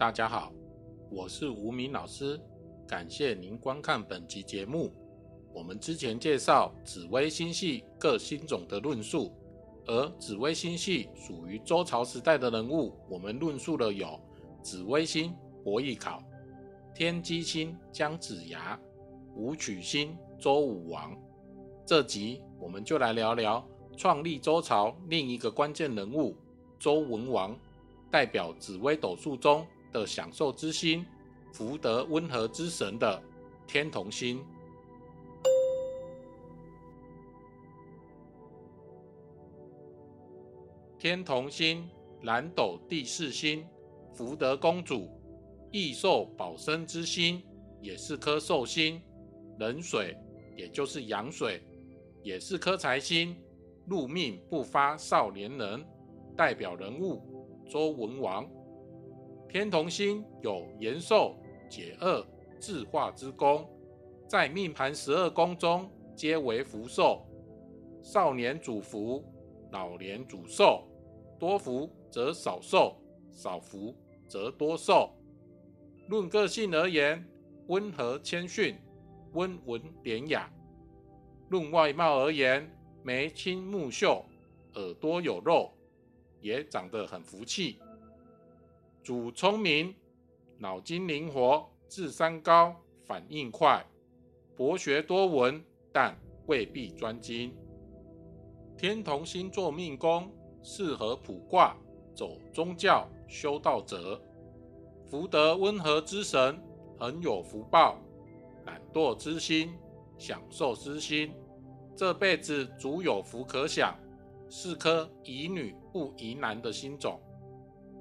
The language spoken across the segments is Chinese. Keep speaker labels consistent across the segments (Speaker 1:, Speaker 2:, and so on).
Speaker 1: 大家好，我是吴明老师，感谢您观看本集节目。我们之前介绍紫微星系各星种的论述，而紫微星系属于周朝时代的人物，我们论述了有紫微星伯邑考、天机星姜子牙、武曲星周武王。这集我们就来聊聊创立周朝另一个关键人物周文王，代表紫微斗数中的享受之星、福德温和之神的天同星。天同星，南斗第四星，福德公主，益寿保身之星，也是颗寿星。壬水，也就是阳水，也是颗财星。入命不发少年人，代表人物周文王。天同星有延寿、解厄、智化之功，在命盘十二宫中皆为福寿。少年主福，老年主寿。多福则少寿，少福则多寿。论个性而言，温和谦逊，温文典雅；论外貌而言，眉清目秀，耳朵有肉，也长得很福气。主聪明，脑筋灵活，智商高，反应快，博学多闻，但未必专精。天同星座命宫。适合卜卦、走宗教、修道者，福德温和之神，很有福报，懒惰之心，享受之心，这辈子足有福可享，是颗宜女不宜男的心种。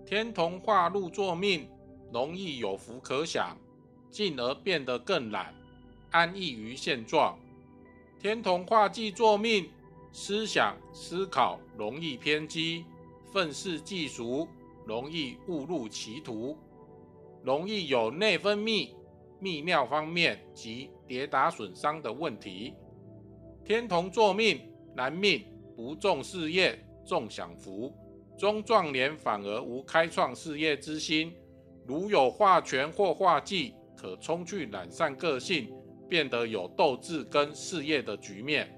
Speaker 1: 天同化禄作命，容易有福可享，进而变得更懒，安逸于现状。天同化忌作命。思想思考容易偏激，愤世嫉俗，容易误入歧途，容易有内分泌、泌尿方面及跌打损伤的问题。天同作命，男命不重事业，重享福，中壮年反而无开创事业之心。如有化权或化忌，可冲去懒散个性，变得有斗志跟事业的局面。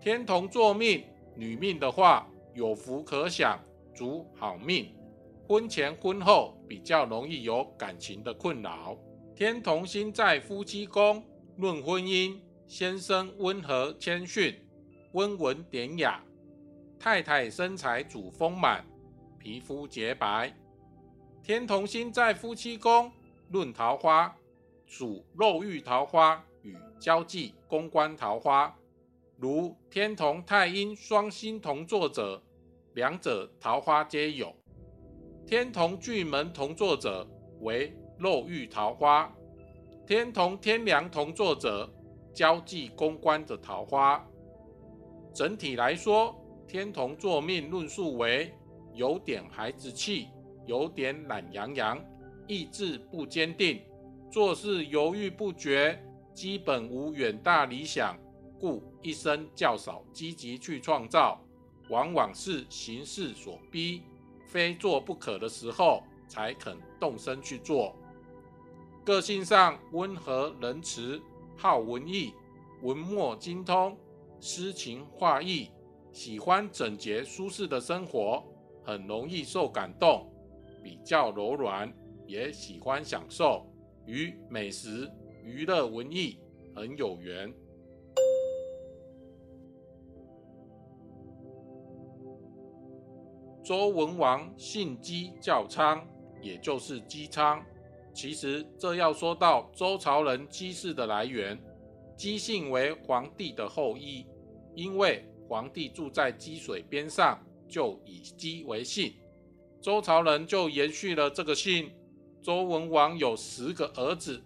Speaker 1: 天同作命，女命的话有福可享，主好命。婚前婚后比较容易有感情的困扰。天同星在夫妻宫，论婚姻，先生温和谦逊，温文典雅；太太身材主丰满，皮肤洁白。天同星在夫妻宫，论桃花，属肉欲桃花与交际公关桃花。如天同太阴双星同坐者，两者桃花皆有；天同巨门同坐者为肉欲桃花；天同天梁同坐者，交际公关的桃花。整体来说，天同作命论述为有点孩子气，有点懒洋洋，意志不坚定，做事犹豫不决，基本无远大理想。故一生较少积极去创造，往往是形势所逼，非做不可的时候才肯动身去做。个性上温和仁慈，好文艺，文墨精通，诗情画意，喜欢整洁舒适的生活，很容易受感动，比较柔软，也喜欢享受，与美食、娱乐、文艺很有缘。周文王姓姬，叫昌，也就是姬昌。其实这要说到周朝人姬氏的来源，姬姓为皇帝的后裔，因为皇帝住在姬水边上，就以姬为姓，周朝人就延续了这个姓。周文王有十个儿子，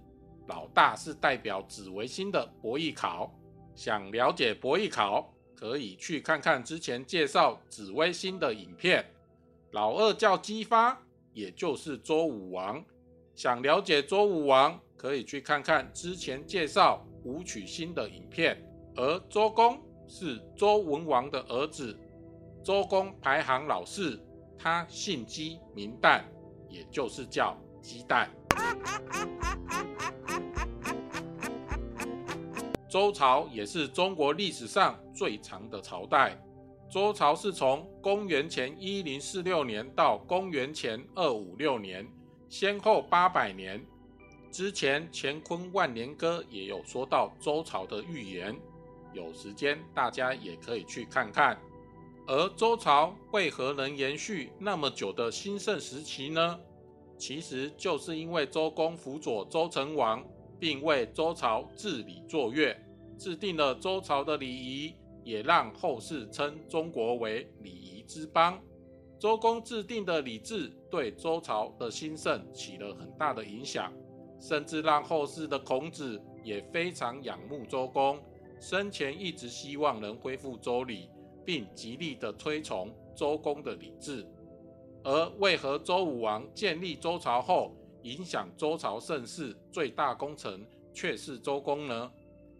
Speaker 1: 老大是代表紫微星的伯邑考。想了解伯邑考？可以去看看之前介绍紫微星的影片。老二叫姬发，也就是周武王。想了解周武王，可以去看看之前介绍武曲星的影片。而周公是周文王的儿子，周公排行老四，他姓姬名旦，也就是叫姬旦。周朝也是中国历史上最长的朝代。周朝是从公元前一零四六年到公元前二五六年，先后八百年。之前《乾坤万年歌》也有说到周朝的预言，有时间大家也可以去看看。而周朝为何能延续那么久的兴盛时期呢？其实就是因为周公辅佐周成王。并为周朝治理作乐，制定了周朝的礼仪，也让后世称中国为礼仪之邦。周公制定的礼制对周朝的兴盛起了很大的影响，甚至让后世的孔子也非常仰慕周公，生前一直希望能恢复周礼，并极力的推崇周公的礼制。而为何周武王建立周朝后，影响周朝盛世最大功臣却是周公呢？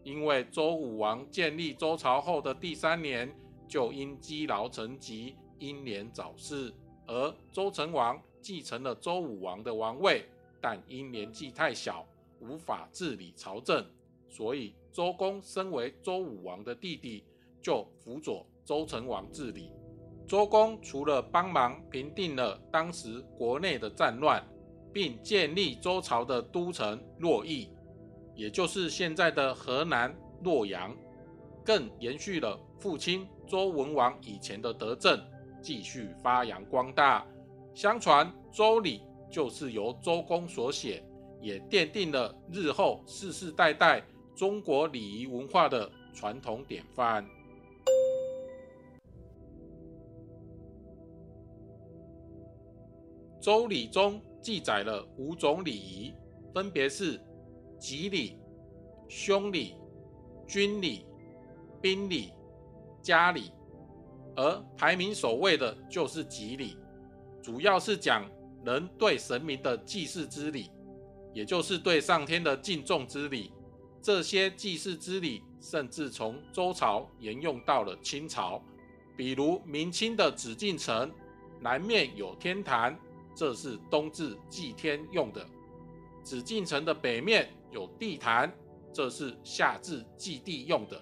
Speaker 1: 因为周武王建立周朝后的第三年，就因积劳成疾，英年早逝。而周成王继承了周武王的王位，但因年纪太小，无法治理朝政，所以周公身为周武王的弟弟，就辅佐周成王治理。周公除了帮忙平定了当时国内的战乱。并建立周朝的都城洛邑，也就是现在的河南洛阳，更延续了父亲周文王以前的德政，继续发扬光大。相传《周礼》就是由周公所写，也奠定了日后世世代代中国礼仪文化的传统典范。《周礼》中。记载了五种礼仪，分别是吉礼、凶礼、军礼、兵礼、家礼，而排名首位的就是吉礼，主要是讲人对神明的祭祀之礼，也就是对上天的敬重之礼。这些祭祀之礼甚至从周朝沿用到了清朝，比如明清的紫禁城南面有天坛。这是冬至祭天用的。紫禁城的北面有地坛，这是夏至祭地用的。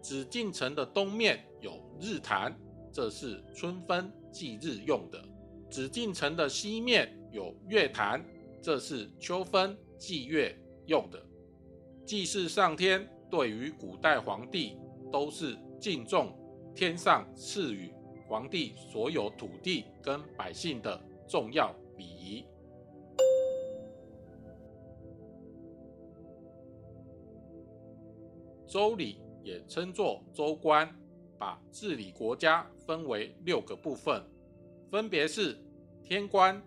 Speaker 1: 紫禁城的东面有日坛，这是春分祭日用的。紫禁城的西面有月坛，这是秋分祭月用的。祭祀上天，对于古代皇帝都是敬重天上赐予皇帝所有土地跟百姓的。重要礼仪，周礼也称作周官，把治理国家分为六个部分，分别是天官、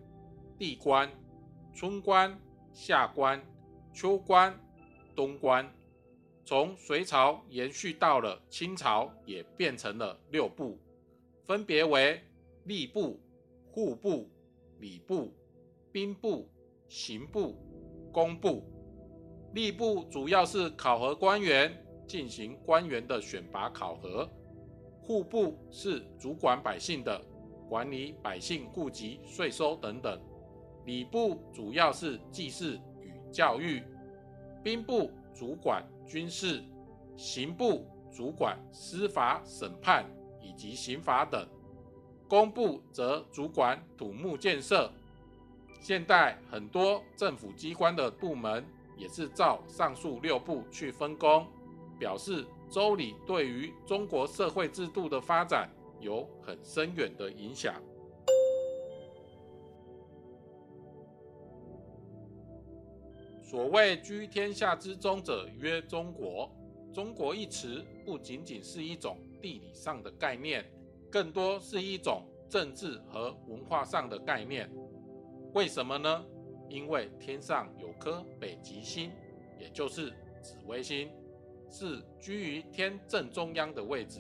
Speaker 1: 地官、春官、夏官、秋官、东官。从隋朝延续到了清朝，也变成了六部，分别为吏部、户部。礼部、兵部、刑部、工部、吏部主要是考核官员，进行官员的选拔考核；户部是主管百姓的，管理百姓户籍、税收等等；礼部主要是祭祀与教育；兵部主管军事；刑部主管司法审判以及刑法等。工部则主管土木建设，现代很多政府机关的部门也是照上述六部去分工，表示周礼对于中国社会制度的发展有很深远的影响。所谓居天下之中者曰中国，中国一词不仅仅是一种地理上的概念。更多是一种政治和文化上的概念，为什么呢？因为天上有颗北极星，也就是紫微星，是居于天正中央的位置。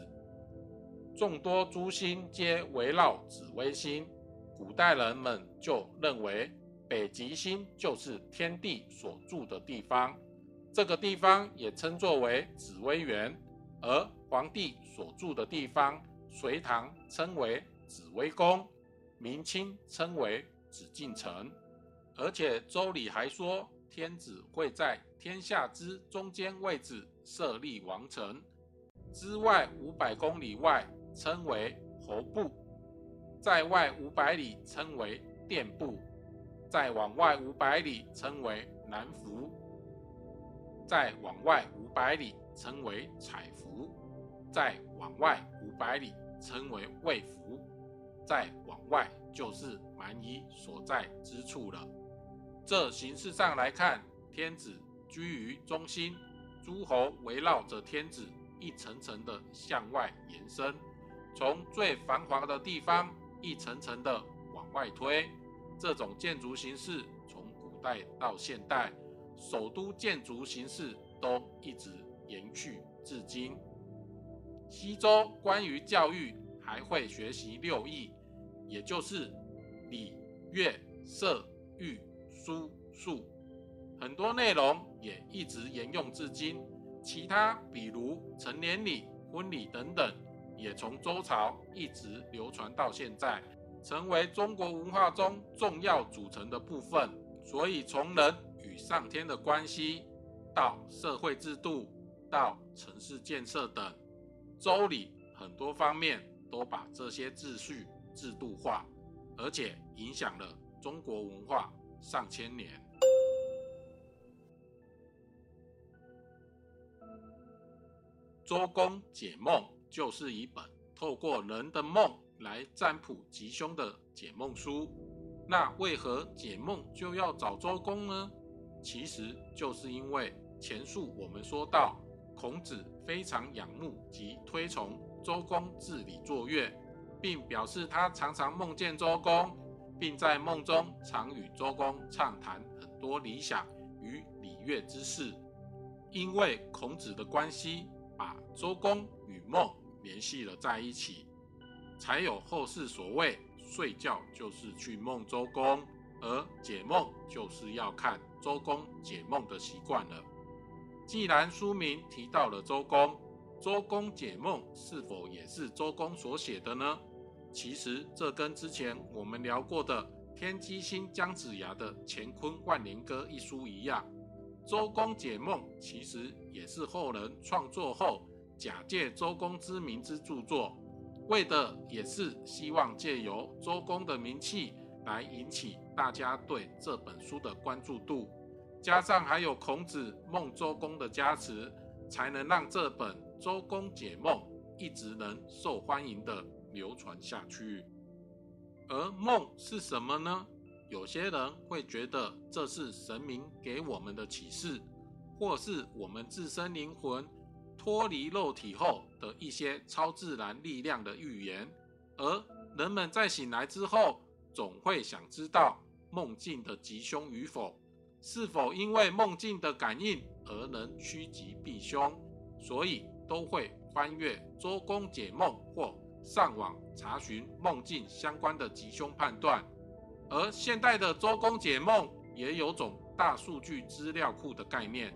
Speaker 1: 众多诸星皆围绕紫微星，古代人们就认为北极星就是天地所住的地方，这个地方也称作为紫微园，而皇帝所住的地方。隋唐称为紫微宫，明清称为紫禁城。而且周礼还说，天子会在天下之中间位置设立王城，之外五百公里外称为侯部，在外五百里称为殿部，再往外五百里称为南服，再往外五百里称为采服，再往外五百里称为魏服，再往外就是蛮夷所在之处了。这形式上来看，天子居于中心，诸侯围绕着天子一层层的向外延伸，从最繁华的地方一层层的往外推。这种建筑形式从古代到现代，首都建筑形式都一直延续至今。西周关于教育还会学习六艺，也就是礼、乐、射、御。书数很多内容也一直沿用至今，其他比如成年礼、婚礼等等，也从周朝一直流传到现在，成为中国文化中重要组成的部分。所以从人与上天的关系，到社会制度，到城市建设等，周礼很多方面都把这些秩序制度化，而且影响了中国文化。上千年，周公解梦就是一本透过人的梦来占卜吉凶的解梦书。那为何解梦就要找周公呢？其实就是因为前述我们说到，孔子非常仰慕及推崇周公治理作乐，并表示他常常梦见周公。并在梦中常与周公畅谈很多理想与礼乐之事。因为孔子的关系，把周公与梦联系了在一起，才有后世所谓睡觉就是去梦周公，而解梦就是要看周公解梦的习惯了。既然书名提到了周公，周公解梦是否也是周公所写的呢？其实这跟之前我们聊过的天机星姜子牙的《乾坤万年歌》一书一样，周公解梦其实也是后人创作后假借周公之名之著作，为的也是希望借由周公的名气来引起大家对这本书的关注度，加上还有孔子梦周公的加持，才能让这本《周公解梦》一直能受欢迎的。流传下去，而梦是什么呢？有些人会觉得这是神明给我们的启示，或是我们自身灵魂脱离肉体后的一些超自然力量的预言。而人们在醒来之后，总会想知道梦境的吉凶与否，是否因为梦境的感应而能趋吉避凶，所以都会翻阅周公解梦或。上网查询梦境相关的吉凶判断，而现代的周公解梦也有种大数据资料库的概念，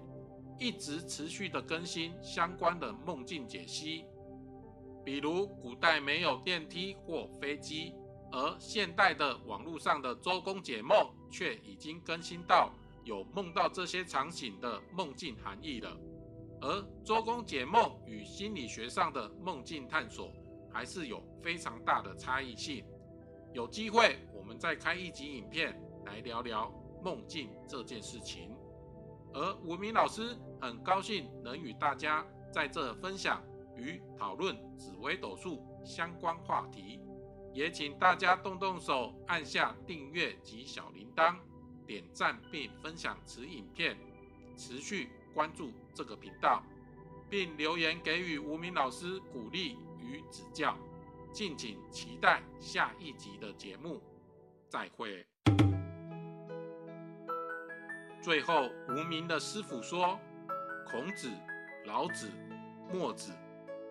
Speaker 1: 一直持续的更新相关的梦境解析。比如古代没有电梯或飞机，而现代的网络上的周公解梦却已经更新到有梦到这些场景的梦境含义了。而周公解梦与心理学上的梦境探索。还是有非常大的差异性。有机会，我们再开一集影片来聊聊梦境这件事情。而吴明老师很高兴能与大家在这分享与讨论紫微斗数相关话题，也请大家动动手按下订阅及小铃铛，点赞并分享此影片，持续关注这个频道，并留言给予吴明老师鼓励。与指教，敬请期待下一集的节目。再会。最后，无名的师傅说：“孔子、老子、墨子、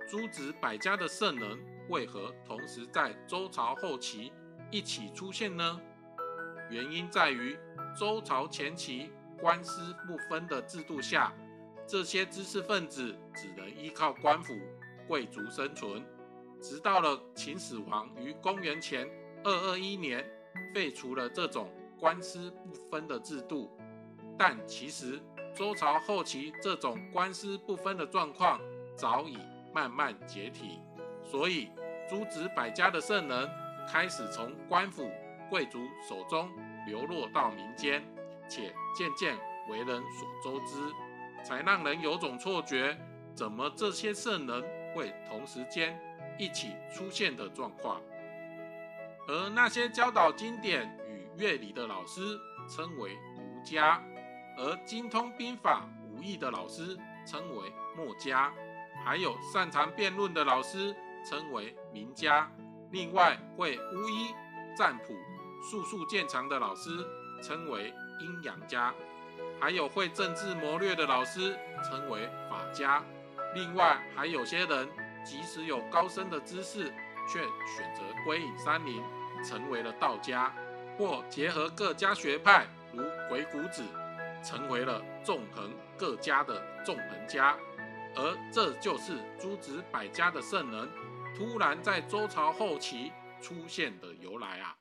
Speaker 1: 诸子百家的圣人，为何同时在周朝后期一起出现呢？原因在于周朝前期官司不分的制度下，这些知识分子只能依靠官府。”贵族生存，直到了秦始皇于公元前二二一年废除了这种官司不分的制度。但其实周朝后期这种官司不分的状况早已慢慢解体，所以诸子百家的圣人开始从官府贵族手中流落到民间，且渐渐为人所周知，才让人有种错觉：怎么这些圣人会同时间一起出现的状况？而那些教导经典与乐理的老师称为儒家。而精通兵法、武艺的老师称为墨家，还有擅长辩论的老师称为名家。另外，会巫医、占卜、术数见长的老师称为阴阳家，还有会政治谋略的老师称为法家。另外，还有些人即使有高深的知识，却选择归隐山林，成为了道家，或结合各家学派，如鬼谷子。成为了纵横各家的纵横家，而这就是诸子百家的圣人突然在周朝后期出现的由来啊。